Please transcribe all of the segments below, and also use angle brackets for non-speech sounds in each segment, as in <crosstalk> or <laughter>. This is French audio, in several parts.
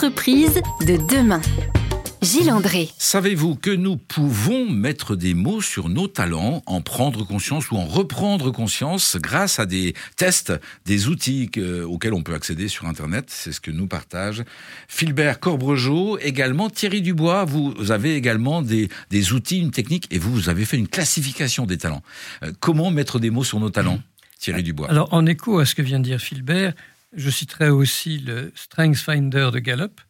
De demain. Gilles André. Savez-vous que nous pouvons mettre des mots sur nos talents, en prendre conscience ou en reprendre conscience grâce à des tests, des outils auxquels on peut accéder sur Internet? C'est ce que nous partage Philbert Corbregeau, également Thierry Dubois. Vous avez également des, des outils, une technique, et vous, vous avez fait une classification des talents. Euh, comment mettre des mots sur nos talents Thierry Dubois? Alors, en écho à ce que vient de dire Philbert, je citerai aussi le Strength Finder de Gallup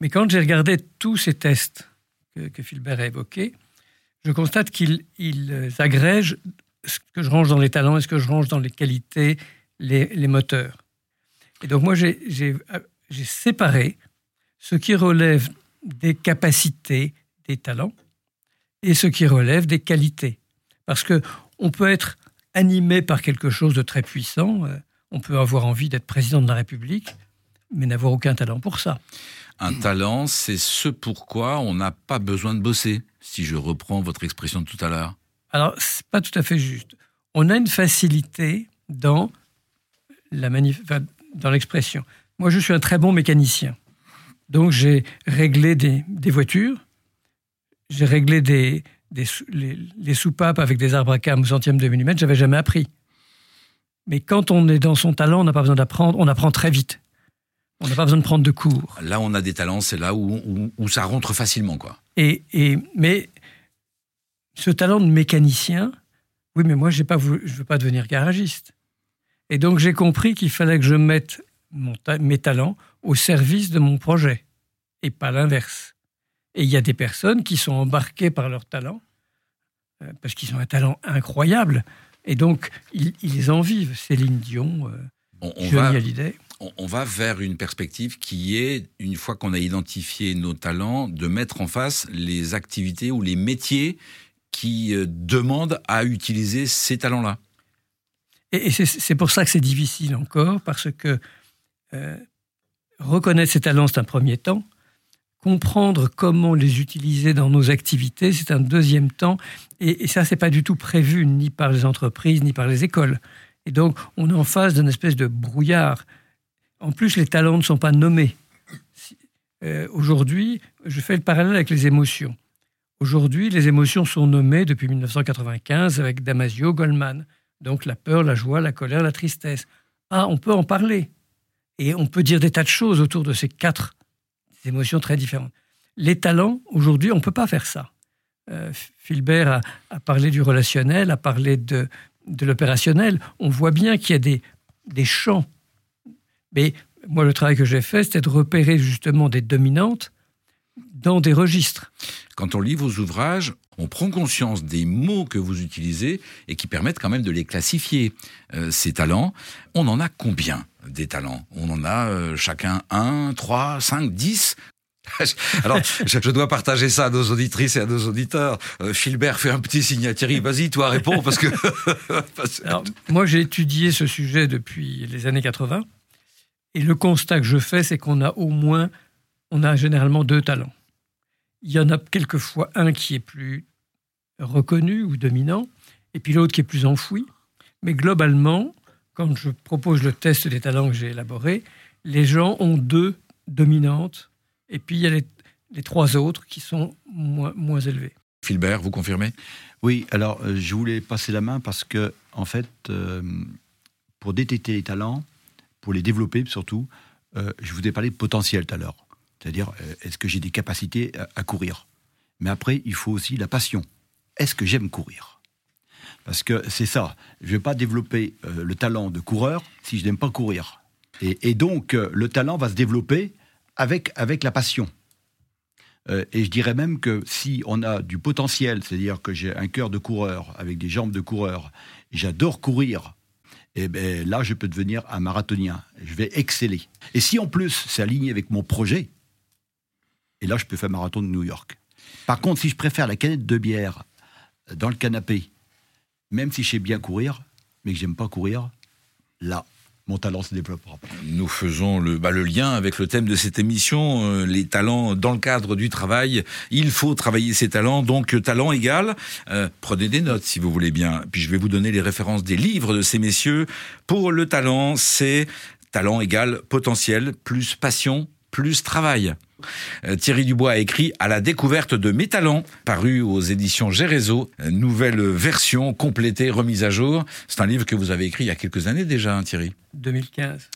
mais quand j'ai regardé tous ces tests que, Philbert a évoqués, je constate qu'ils agrègent ce que je range dans les talents et ce que je range dans les qualités, les, moteurs. Et donc moi, j'ai séparé ce qui relève des capacités, des talents, et ce qui relève des qualités. Parce que on peut être animé par quelque chose de très puissant, euh, on peut avoir envie d'être président de la République, mais n'avoir aucun talent pour ça. Un talent, c'est ce pourquoi on n'a pas besoin de bosser, si je reprends votre expression de tout à l'heure. Alors, c'est pas tout à fait juste. On a une facilité dans la dans l'expression. Moi, je suis un très bon mécanicien. Donc, j'ai réglé des, voitures, j'ai réglé des, les, soupapes avec des arbres à cam au centième de millimètre, j'avais jamais appris. Mais quand on est dans son talent, on n'a pas besoin d'apprendre, on apprend très vite. On n'a pas besoin de prendre de cours. Là, on a des talents, c'est là où, où, ça rentre facilement, quoi. Et, et, mais ce talent de mécanicien, oui, mais moi, je ne veux pas devenir garagiste. Et donc, j'ai compris qu'il fallait que je mette mon mes talents au service de mon projet, et pas l'inverse. Et il y a des personnes qui sont embarquées par leur talent, euh, parce qu'ils ont un talent incroyable, et donc, ils, en vivent. Céline Dion, euh, on, on Johnny Hallyday on va vers une perspective qui est, une fois qu'on a identifié nos talents, de mettre en face les activités ou les métiers qui euh, demandent à utiliser ces talents-là. Et, c'est pour ça que c'est difficile encore, parce que euh, reconnaître ces talents, c'est un premier temps. Comprendre comment les utiliser dans nos activités, c'est un deuxième temps. Et, et ça, c'est pas du tout prévu ni par les entreprises, ni par les écoles. Et donc, on est en face d'une espèce de brouillard. En plus, les talents ne sont pas nommés. Euh, aujourd'hui, je fais le parallèle avec les émotions. Aujourd'hui, les émotions sont nommées depuis 1995 avec Damasio Goldman. Donc la peur, la joie, la colère, la tristesse. Ah, on peut en parler. Et on peut dire des tas de choses autour de ces quatre émotions très différentes. Les talents, aujourd'hui, on ne peut pas faire ça. Euh, Philbert a, parlé du relationnel, a parlé de, de l'opérationnel. On voit bien qu'il y a des, des champs mais moi, le travail que j'ai fait, c'était de repérer justement des dominantes dans des registres. Quand on lit vos ouvrages, on prend conscience des mots que vous utilisez et qui permettent quand même de les classifier. Euh, ces talents, on en a combien des talents? On en a euh, chacun un, trois, cinq, dix? <laughs> Alors, je, dois partager ça à nos auditrices et à nos auditeurs. Euh, Philbert fait un petit signe à Thierry. Vas-y, toi, réponds parce que. <laughs> moi, j'ai étudié ce sujet depuis les années 80. Et le constat que je fais, c'est qu'on a au moins, on a généralement deux talents. Il y en a quelquefois un qui est plus reconnu ou dominant, et puis l'autre qui est plus enfoui. Mais globalement, quand je propose le test des talents que j'ai élaboré, les gens ont deux dominantes, et puis il y a les, trois autres qui sont moins, moins élevés. Philbert, vous confirmez? Oui, alors euh, je voulais passer la main parce que, en fait, euh, pour détecter les talents, pour les développer surtout, euh, je vous ai parlé de potentiel tout à l'heure. C'est-à-dire, euh, est-ce que j'ai des capacités à, courir? Mais après, il faut aussi la passion. Est-ce que j'aime courir? Parce que c'est ça. Je ne vais pas développer euh, le talent de coureur si je n'aime pas courir. Et, donc, le talent va se développer avec, avec la passion. et je dirais même que si on a du potentiel, c'est-à-dire que j'ai un cœur de coureur avec des jambes de coureur, j'adore courir et eh ben là, je peux devenir un marathonien. Je vais exceller. Et si en plus, c'est aligné avec mon projet, et là, je peux faire marathon de New York. Par contre, si je préfère la canette de bière dans le canapé, même si je sais bien courir, mais que j'aime pas courir, là, mon talent se développera. Nous faisons le, bah, le lien avec le thème de cette émission, euh, les talents dans le cadre du travail. Il faut travailler ses talents, donc talent égal. Euh, prenez des notes si vous voulez bien. Puis je vais vous donner les références des livres de ces messieurs. Pour le talent, c'est talent égal potentiel plus passion plus travail. Euh, Thierry Dubois a écrit À la découverte de mes talents, paru aux éditions Gérézo, nouvelle version complétée, remise à jour. C'est un livre que vous avez écrit il y a quelques années déjà, hein, Thierry 2015.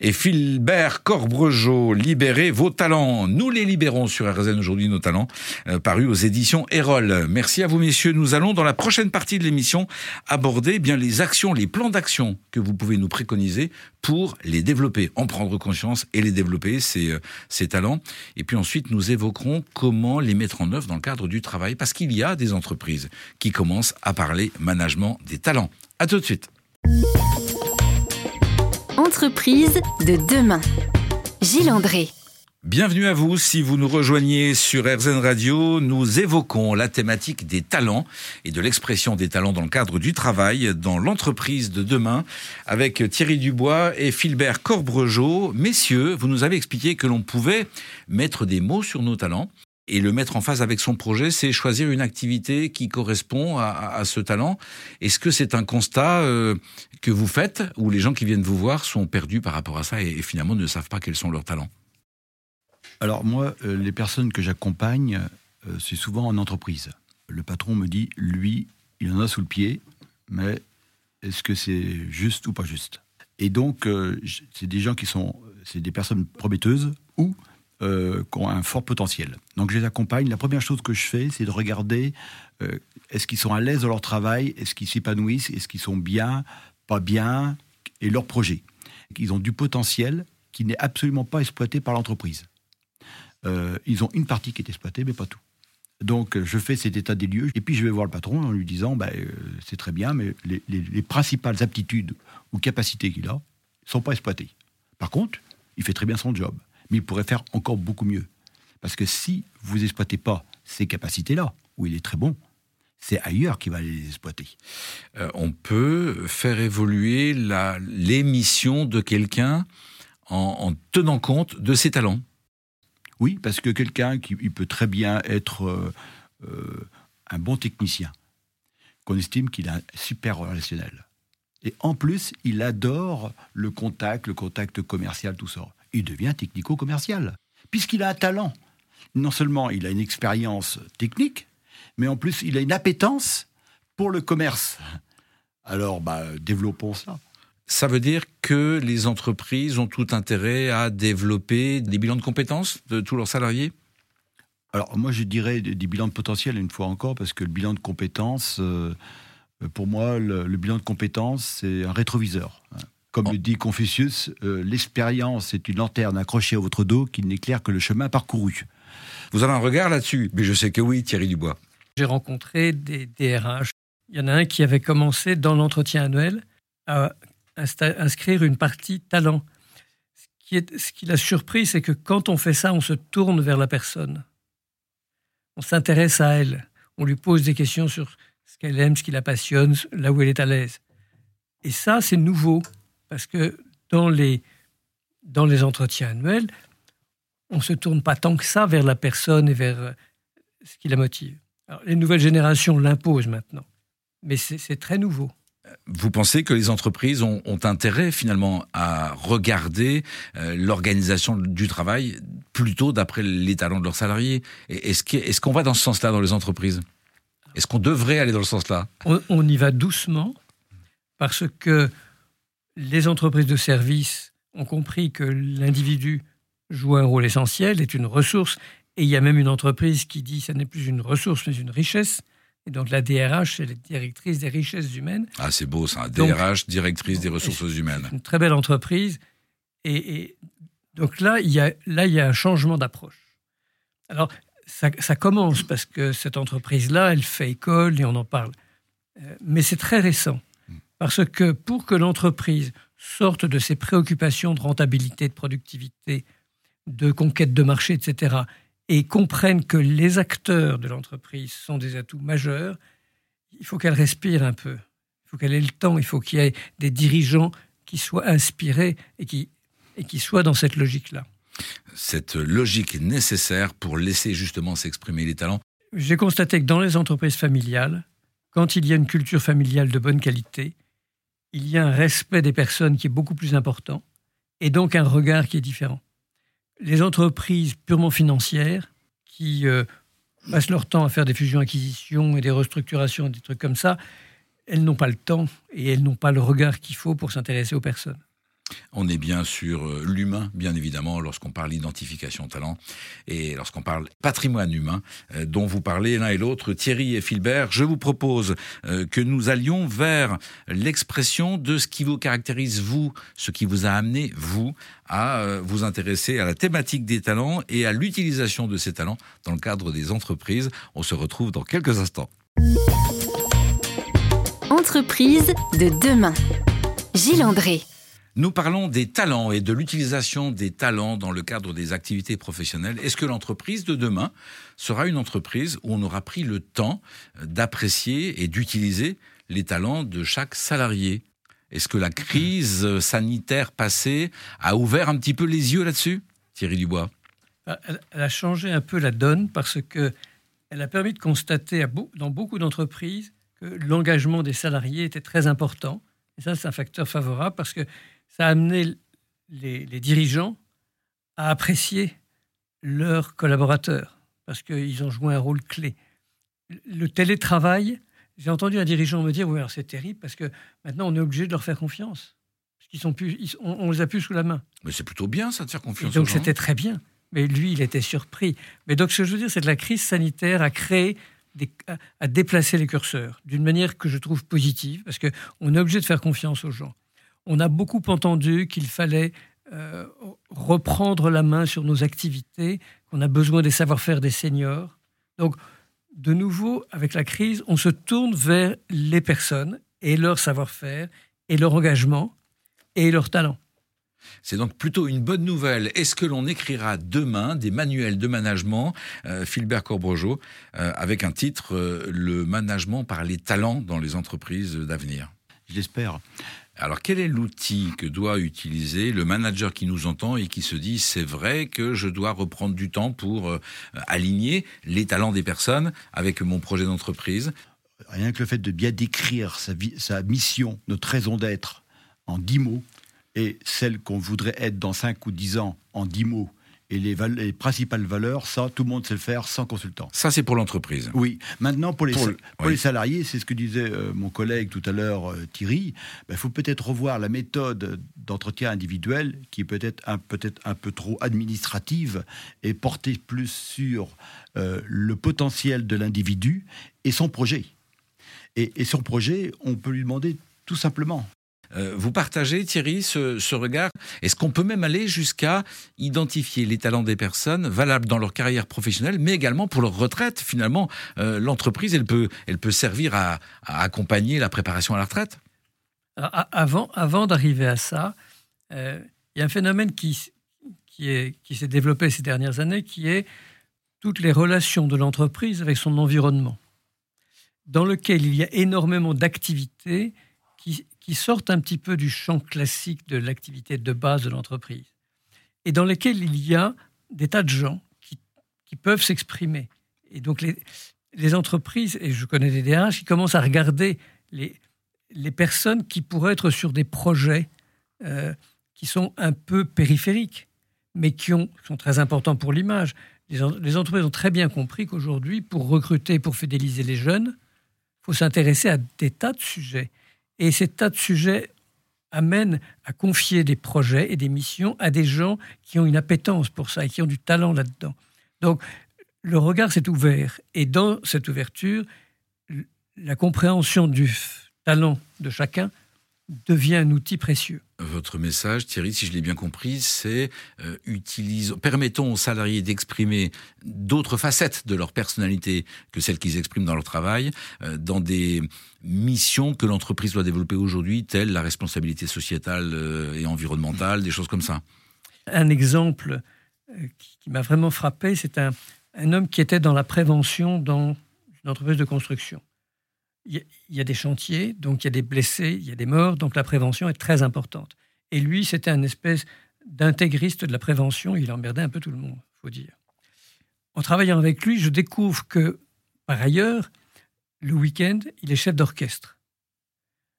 Et Philbert Corbregeau, Libérez vos talents. Nous les libérons sur RZN aujourd'hui, nos talents, euh, paru aux éditions Erol. Merci à vous, messieurs. Nous allons, dans la prochaine partie de l'émission, aborder eh bien les actions, les plans d'action que vous pouvez nous préconiser pour les développer, en prendre conscience et les développer, ces, euh, ces talents. Et puis ensuite, nous évoquerons comment les mettre en œuvre dans le cadre du travail, parce qu'il y a des entreprises qui commencent à parler management des talents. À tout de suite. Entreprise de demain. Gilles André. Bienvenue à vous. Si vous nous rejoignez sur RZN Radio, nous évoquons la thématique des talents et de l'expression des talents dans le cadre du travail dans l'entreprise de demain avec Thierry Dubois et Philbert Corbregeau. Messieurs, vous nous avez expliqué que l'on pouvait mettre des mots sur nos talents et le mettre en phase avec son projet, c'est choisir une activité qui correspond à, ce talent. Est-ce que c'est un constat euh, que vous faites où les gens qui viennent vous voir sont perdus par rapport à ça et finalement ne savent pas quels sont leurs talents? Alors moi, euh, les personnes que j'accompagne, euh, c'est souvent en entreprise. Le patron me dit, lui, il en a sous le pied, mais est-ce que c'est juste ou pas juste? Et donc, euh, c'est des gens qui sont, c'est des personnes prometteuses ou qui ont un fort potentiel. Donc je les accompagne. La première chose que je fais, c'est de regarder est-ce qu'ils sont à l'aise dans leur travail, est-ce qu'ils s'épanouissent, est-ce qu'ils sont bien, pas bien, et leur projet. Ils ont du potentiel qui n'est absolument pas exploité par l'entreprise. Euh, ils ont une partie qui est exploitée, mais pas tout. Donc, je fais cet état des lieux, et puis je vais voir le patron en lui disant bah, euh, c'est très bien, mais les, principales aptitudes ou capacités qu'il a ne sont pas exploitées. Par contre, il fait très bien son job, mais il pourrait faire encore beaucoup mieux. Parce que si vous n'exploitez pas ces capacités-là, où il est très bon, c'est ailleurs qu'il va les exploiter. Euh, on peut faire évoluer les missions de quelqu'un en tenant compte de ses talents. Oui, parce que quelqu'un qui peut très bien être euh, euh, un bon technicien, qu'on estime qu'il est super relationnel. Et en plus, il adore le contact, le contact commercial, tout ça. Il devient technico-commercial, puisqu'il a un talent. Non seulement il a une expérience technique, mais en plus il a une appétence pour le commerce. Alors, bah, développons ça. Ça veut dire que les entreprises ont tout intérêt à développer des bilans de compétences de tous leurs salariés? Alors moi je dirais des bilans de potentiel une fois encore, parce que le bilan de compétences, euh, pour moi le, bilan de compétences c'est un rétroviseur. Comme le dit Confucius, euh, l'expérience est une lanterne accrochée à votre dos qui n'éclaire que le chemin parcouru. Vous avez un regard là-dessus? Mais je sais que oui, Thierry Dubois. J'ai rencontré des DRH. Il y en a un qui avait commencé dans l'entretien annuel à inscrire une partie talent. Ce qui, l'a surpris, c'est que quand on fait ça, on se tourne vers la personne. On s'intéresse à elle. On lui pose des questions sur ce qu'elle aime, ce qui la passionne, là où elle est à l'aise. Et ça, c'est nouveau, parce que dans les, dans les entretiens annuels, on ne se tourne pas tant que ça vers la personne et vers euh, ce qui la motive. les nouvelles générations l'imposent maintenant, mais c'est très nouveau. Vous pensez que les entreprises ont, intérêt finalement à regarder euh, l'organisation du travail plutôt d'après les talents de leurs salariés? Est-ce qu'on va dans ce sens-là dans les entreprises? Est-ce qu'on devrait aller dans le sens-là? On, y va doucement parce que les entreprises de services ont compris que l'individu joue un rôle essentiel, est une ressource, et il y a même une entreprise qui dit que ce n'est plus une ressource mais une richesse. Et donc la DRH, c'est la directrice des richesses humaines. Ah, c'est beau ça, DRH, directrice des ressources humaines. Une très belle entreprise. Et, donc là, il y a, là, il y a un changement d'approche. Alors, ça, ça, commence parce que cette entreprise-là, elle fait école et on en parle. Euh, mais c'est très récent. Parce que pour que l'entreprise sorte de ses préoccupations de rentabilité, de productivité, de conquête de marché, etc., et comprennent que les acteurs de l'entreprise sont des atouts majeurs, il faut qu'elle respire un peu. Il faut qu'elle ait le temps. Il faut qu'il y ait des dirigeants qui soient inspirés et qui, et qui soient dans cette logique-là. Cette logique nécessaire pour laisser justement s'exprimer les talents. J'ai constaté que dans les entreprises familiales, quand il y a une culture familiale de bonne qualité, il y a un respect des personnes qui est beaucoup plus important et donc un regard qui est différent les entreprises purement financières qui euh, passent leur temps à faire des fusions-acquisitions et des restructurations, des trucs comme ça, elles n'ont pas le temps et elles n'ont pas le regard qu'il faut pour s'intéresser aux personnes. On est bien sur euh, l'humain, bien évidemment, lorsqu'on parle d'identification talent et lorsqu'on parle patrimoine humain, euh, dont vous parlez l'un et l'autre, Thierry et Philbert. Je vous propose euh, que nous allions vers l'expression de ce qui vous caractérise, vous, ce qui vous a amené, vous, à vous intéresser à la thématique des talents et à l'utilisation de ces talents dans le cadre des entreprises. On se retrouve dans quelques instants. Entreprise de demain. Gilles André. Nous parlons des talents et de l'utilisation des talents dans le cadre des activités professionnelles. Est-ce que l'entreprise de demain sera une entreprise où on aura pris le temps d'apprécier et d'utiliser les talents de chaque salarié? Est-ce que la crise sanitaire passée a ouvert un petit peu les yeux là-dessus Thierry Dubois? Ah, elle a changé un peu la donne parce que elle a permis de constater dans beaucoup d'entreprises que l'engagement des salariés était très important. Et ça, c'est un facteur favorable parce que ça a amené les, dirigeants à apprécier leurs collaborateurs parce qu'ils ont joué un rôle clé. Le télétravail, j'ai entendu un dirigeant me dire oui, alors c'est terrible parce que maintenant on est obligé de leur faire confiance. Parce qu'ils sont plus, on, les a plus sous la main. Mais c'est plutôt bien ça de faire confiance. donc c'était très bien. Mais lui, il était surpris. Mais donc ce que je veux dire, c'est que la crise sanitaire a créé à déplacer les curseurs d'une manière que je trouve positive, parce qu'on est obligé de faire confiance aux gens on a beaucoup entendu qu'il fallait euh, reprendre la main sur nos activités, qu'on a besoin des savoir-faire des seniors. Donc, de nouveau, avec la crise, on se tourne vers les personnes et leur savoir-faire et leur engagement et leur talent. C'est donc plutôt une bonne nouvelle. Est-ce que l'on écrira demain des manuels de management, euh, Philbert Corbrojo, euh, avec un titre Le management par les talents dans les entreprises d'avenir? Je l'espère. Alors quel est l'outil que doit utiliser le manager qui nous entend et qui se dit c'est vrai que je dois reprendre du temps pour euh, aligner les talents des personnes avec mon projet d'entreprise? Rien que le fait de bien décrire sa, sa mission, notre raison d'être en dix mots, et celle qu'on voudrait être dans cinq ou dix ans en dix mots, et les, principales valeurs, ça, tout le monde sait le faire sans consultant. Ça, c'est pour l'entreprise. Oui. Maintenant, pour les, pour, les salariés, c'est ce que disait euh, mon collègue tout à l'heure, euh, Thierry, il ben, faut peut-être revoir la méthode d'entretien individuel, qui est peut-être un, peut un peu trop administrative, et porter plus sur euh, le potentiel de l'individu et son projet. Et, et son projet, on peut lui demander tout simplement vous partagez, Thierry, ce, regard? Est-ce qu'on peut même aller jusqu'à identifier les talents des personnes valables dans leur carrière professionnelle, mais également pour leur retraite Finalement, euh, l'entreprise, elle peut, elle peut servir à, accompagner la préparation à la retraite? Avant, d'arriver à ça, euh, il y a un phénomène qui, qui s'est développé ces dernières années, qui est toutes les relations de l'entreprise avec son environnement, dans lequel il y a énormément d'activités qui, sortent un petit peu du champ classique de l'activité de base de l'entreprise et dans lesquels il y a des tas de gens qui, qui peuvent s'exprimer. Et donc les, les, entreprises, et je connais des DRH, qui commencent à regarder les, les personnes qui pourraient être sur des projets euh, qui sont un peu périphériques, mais qui, ont, sont très importants pour l'image. Les, les, entreprises ont très bien compris qu'aujourd'hui, pour recruter, pour fidéliser les jeunes, il faut s'intéresser à des tas de sujets. Et ces tas de sujets amènent à confier des projets et des missions à des gens qui ont une appétence pour ça et qui ont du talent là-dedans. Donc, le regard s'est ouvert. Et dans cette ouverture, la compréhension du talent de chacun devient un outil précieux. Votre message, Thierry, si je l'ai bien compris, c'est euh, permettons aux salariés d'exprimer d'autres facettes de leur personnalité que celles qu'ils expriment dans leur travail, euh, dans des missions que l'entreprise doit développer aujourd'hui, telles la responsabilité sociétale euh, et environnementale, des choses comme ça. Un exemple qui, m'a vraiment frappé, c'est un, un homme qui était dans la prévention dans une entreprise de construction il y a des chantiers, donc il y a des blessés, il y a des morts, donc la prévention est très importante. Et lui, c'était un espèce d'intégriste de la prévention, il emmerdait un peu tout le monde, faut dire. En travaillant avec lui, je découvre que, par ailleurs, le week-end, il est chef d'orchestre.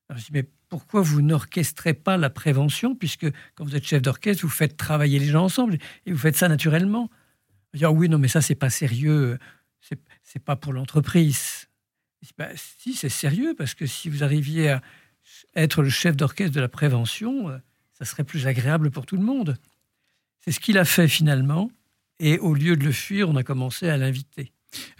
Alors je dis, mais pourquoi vous n'orchestrez pas la prévention, puisque quand vous êtes chef d'orchestre, vous faites travailler les gens ensemble et vous faites ça naturellement? Dire oui, non, mais ça c'est pas sérieux, c'est pas pour l'entreprise. Si c'est sérieux, parce que si vous arriviez à être le chef d'orchestre de la prévention, euh, ça serait plus agréable pour tout le monde. C'est ce qu'il a fait finalement, et au lieu de le fuir, on a commencé à l'inviter.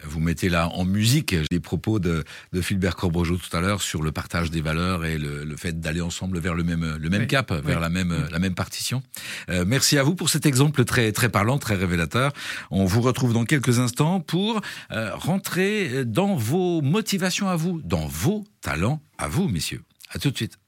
Vous mettez là en musique les propos de, de Philbert Corbregeau tout à l'heure sur le partage des valeurs et le, fait d'aller ensemble vers le même, le même cap, vers la même, la même partition. Euh, merci à vous pour cet exemple très, très parlant, très révélateur. On vous retrouve dans quelques instants pour euh, rentrer dans vos motivations à vous, dans vos talents à vous, messieurs. À tout de suite.